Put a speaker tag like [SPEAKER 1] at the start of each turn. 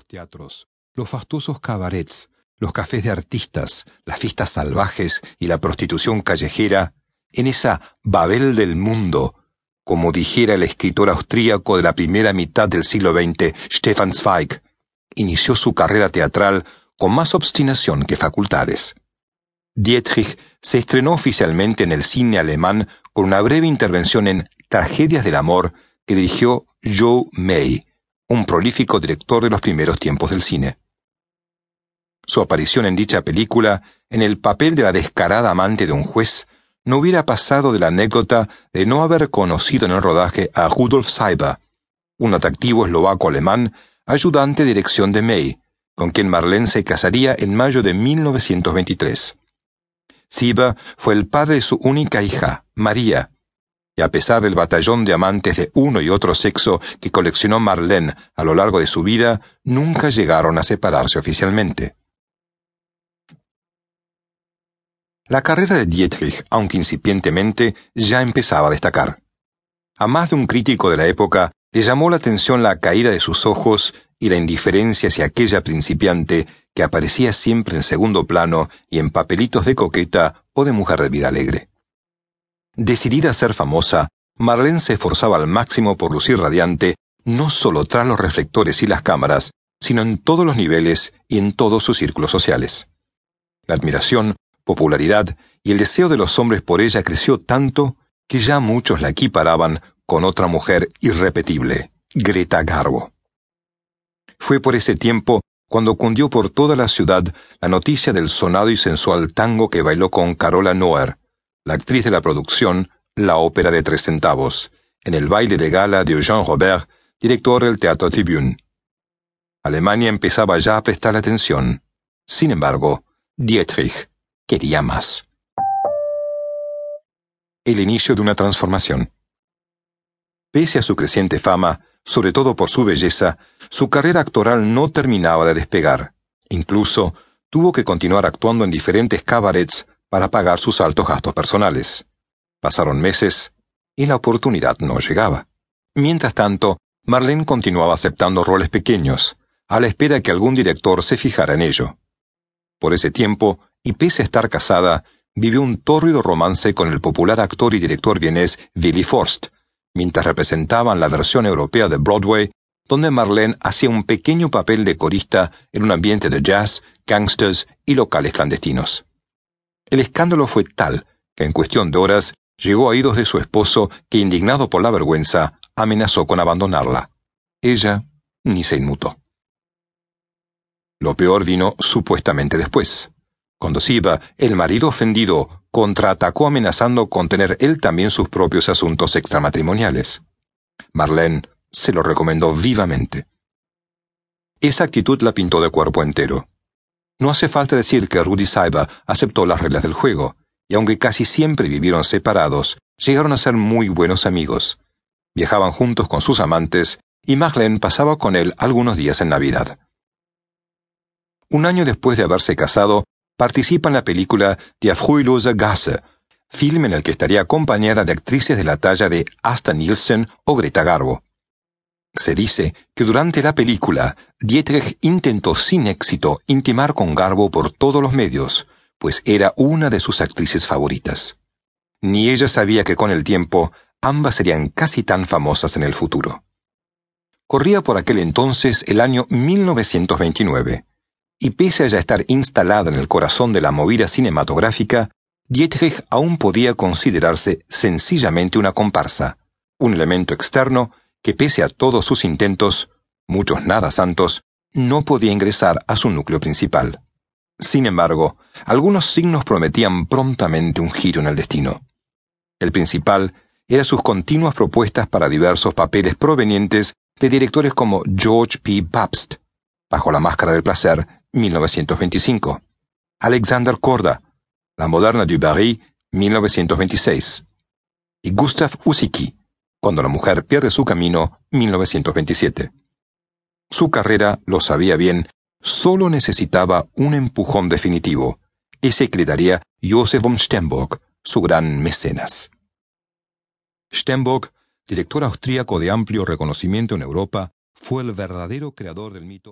[SPEAKER 1] los teatros, los fastuosos cabarets, los cafés de artistas, las fiestas salvajes y la prostitución callejera, en esa Babel del mundo, como dijera el escritor austríaco de la primera mitad del siglo XX, Stefan Zweig, inició su carrera teatral con más obstinación que facultades. Dietrich se estrenó oficialmente en el cine alemán con una breve intervención en Tragedias del Amor que dirigió Joe May, un prolífico director de los primeros tiempos del cine. Su aparición en dicha película, en el papel de la descarada amante de un juez, no hubiera pasado de la anécdota de no haber conocido en el rodaje a Rudolf Seiber, un atractivo eslovaco-alemán, ayudante de dirección de May, con quien Marlene se casaría en mayo de 1923. Seiber fue el padre de su única hija, María, a pesar del batallón de amantes de uno y otro sexo que coleccionó Marlene a lo largo de su vida, nunca llegaron a separarse oficialmente. La carrera de Dietrich, aunque incipientemente, ya empezaba a destacar. A más de un crítico de la época le llamó la atención la caída de sus ojos y la indiferencia hacia aquella principiante que aparecía siempre en segundo plano y en papelitos de coqueta o de mujer de vida alegre. Decidida a ser famosa, Marlene se esforzaba al máximo por lucir radiante, no solo tras los reflectores y las cámaras, sino en todos los niveles y en todos sus círculos sociales. La admiración, popularidad y el deseo de los hombres por ella creció tanto que ya muchos la equiparaban con otra mujer irrepetible, Greta Garbo. Fue por ese tiempo cuando cundió por toda la ciudad la noticia del sonado y sensual tango que bailó con Carola Noer, la actriz de la producción La Ópera de Tres Centavos, en el baile de gala de Eugène Robert, director del Teatro Tribune. Alemania empezaba ya a prestar atención. Sin embargo, Dietrich quería más. El inicio de una transformación. Pese a su creciente fama, sobre todo por su belleza, su carrera actoral no terminaba de despegar. Incluso tuvo que continuar actuando en diferentes cabarets para pagar sus altos gastos personales. Pasaron meses y la oportunidad no llegaba. Mientras tanto, Marlene continuaba aceptando roles pequeños, a la espera que algún director se fijara en ello. Por ese tiempo, y pese a estar casada, vivió un tórrido romance con el popular actor y director vienés Willy Forst, mientras representaban la versión europea de Broadway, donde Marlene hacía un pequeño papel de corista en un ambiente de jazz, gangsters y locales clandestinos. El escándalo fue tal que en cuestión de horas llegó a oídos de su esposo que, indignado por la vergüenza, amenazó con abandonarla. Ella ni se inmutó. Lo peor vino supuestamente después. Cuando Siva, el marido ofendido, contraatacó amenazando con tener él también sus propios asuntos extramatrimoniales. Marlene se lo recomendó vivamente. Esa actitud la pintó de cuerpo entero. No hace falta decir que Rudy Saiba aceptó las reglas del juego, y aunque casi siempre vivieron separados, llegaron a ser muy buenos amigos. Viajaban juntos con sus amantes, y Marlene pasaba con él algunos días en Navidad. Un año después de haberse casado, participa en la película Die Fruilose Gasse, filme en el que estaría acompañada de actrices de la talla de Asta Nielsen o Greta Garbo. Se dice que durante la película, Dietrich intentó sin éxito intimar con Garbo por todos los medios, pues era una de sus actrices favoritas. Ni ella sabía que con el tiempo ambas serían casi tan famosas en el futuro. Corría por aquel entonces el año 1929 y pese a ya estar instalada en el corazón de la movida cinematográfica, Dietrich aún podía considerarse sencillamente una comparsa, un elemento externo que pese a todos sus intentos, muchos nada santos, no podía ingresar a su núcleo principal. Sin embargo, algunos signos prometían prontamente un giro en el destino. El principal era sus continuas propuestas para diversos papeles provenientes de directores como George P. Pabst, bajo la máscara del placer, 1925. Alexander Korda, La moderna du Barry, 1926. Y Gustav Usiki, Cuando la mujer pierde su camino, 1927. Su carrera, lo sabía bien, solo necesitaba un empujón definitivo, ese que Josef von Sternburg, su gran mecenas. Sternburg, director austríaco de amplio reconocimiento en Europa, fue el verdadero creador del mito